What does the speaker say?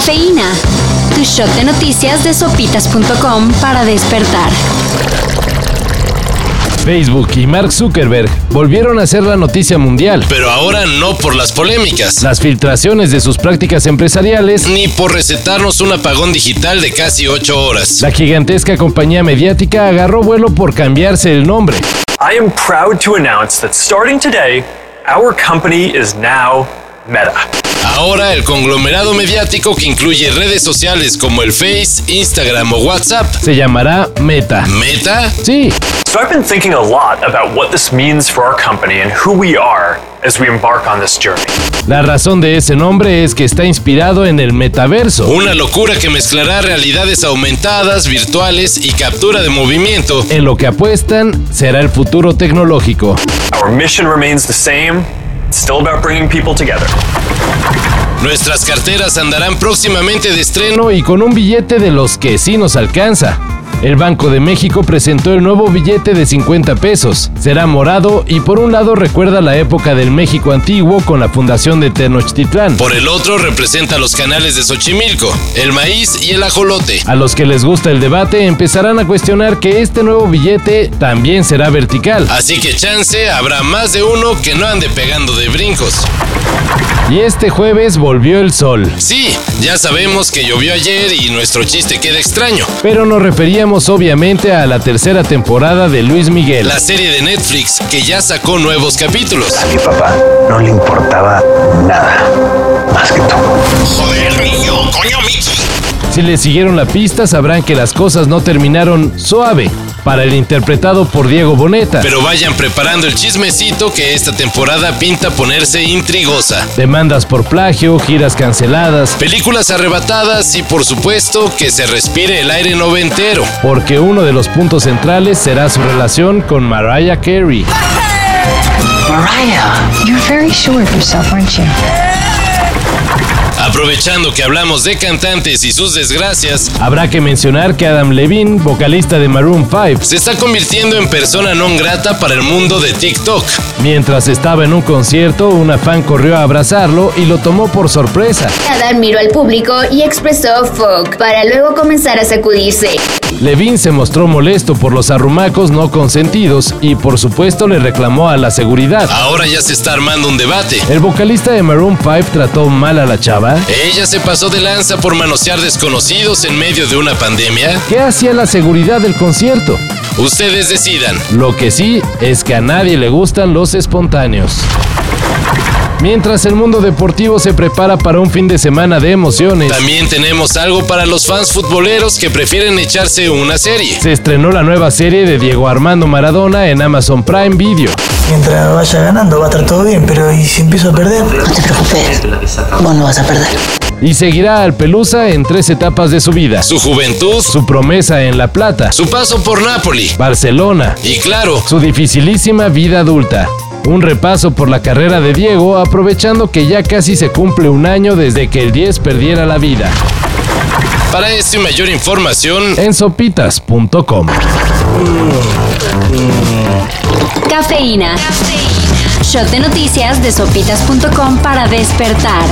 Cafeína. Tu shot de noticias de sopitas.com para despertar. Facebook y Mark Zuckerberg volvieron a ser la noticia mundial, Pero ahora no por las polémicas, las filtraciones de sus prácticas empresariales, ni por recetarnos un apagón digital de casi 8 horas. la gigantesca compañía mediática agarró vuelo por cambiarse el nombre. I am proud to announce that starting today, our company is now Meta. Ahora el conglomerado mediático que incluye redes sociales como el Face, Instagram o WhatsApp. Se llamará Meta. ¿Meta? Sí, So I've been thinking a lot about what this means for our company and who we are as we embark on this journey. la razón de ese nombre es que está inspirado en el metaverso, Una locura que mezclará realidades aumentadas, virtuales y captura de movimiento. en lo que apuestan será el futuro tecnológico. Our mission remains the same. It's still about bringing people together. Nuestras carteras andarán próximamente de estreno No, y con un billete de los que sí nos alcanza. El Banco de México presentó el nuevo billete de 50 pesos. Será morado y por un lado recuerda la época del México antiguo con la fundación de Tenochtitlán. Por el otro representa los canales de Xochimilco, el maíz y el ajolote. A los que les gusta el debate empezarán a cuestionar que este nuevo billete también será vertical. Así que chance habrá más de uno que no ande pegando de brincos. Y este jueves volvió el sol. Sí, ya sabemos que llovió ayer y nuestro chiste queda extraño. Pero nos referíamos obviamente a la tercera temporada de Luis Miguel. La serie de Netflix que ya sacó nuevos capítulos. A mi papá no le importaba nada más que tú. Joder, niño, coño, Mickey. Si le siguieron la pista sabrán que las cosas no terminaron suave para el interpretado por Diego Boneta. Pero vayan preparando el chismecito que esta temporada pinta ponerse intrigosa. Demandas por plagio, giras canceladas, Películas arrebatadas y por supuesto que se respire el aire noventero. porque uno de los puntos centrales será su relación con Mariah Carey. Mariah, you're very sure of yourself, aren't you? Aprovechando que hablamos de cantantes y sus desgracias, Habrá que mencionar que Adam Levine, vocalista de Maroon 5, se está convirtiendo en persona non grata para el mundo de TikTok. mientras estaba en un concierto, una fan corrió a abrazarlo y lo tomó por sorpresa. Adam miró al público y expresó fuck para luego comenzar a sacudirse. Levine se mostró molesto por los arrumacos no consentidos y por supuesto le reclamó a la seguridad. Ahora ya se está armando un debate. ¿El vocalista de Maroon 5 trató mal a la chava? Ella se pasó de lanza por manosear desconocidos en medio de una pandemia. ¿Qué hacía la seguridad del concierto? Ustedes decidan. Lo que sí es que a nadie le gustan los espontáneos. Mientras el mundo deportivo se prepara para un fin de semana de emociones, También tenemos algo para los fans futboleros que prefieren echarse una serie. se estrenó la nueva serie de Diego Armando Maradona en Amazon Prime Video. Mientras vaya ganando va a estar todo bien, pero ¿y si empiezo a perder? No te preocupes, vos no vas a perder. Y seguirá al Pelusa en tres etapas de su vida. Su juventud, Su promesa en La Plata, su paso por Napoli Barcelona, y claro, su dificilísima vida adulta. Un repaso por la carrera de Diego aprovechando que ya casi se cumple un año desde que el 10 perdiera la vida. para esta y mayor información, En sopitas.com. Cafeína. Shot de noticias de sopitas.com para despertar.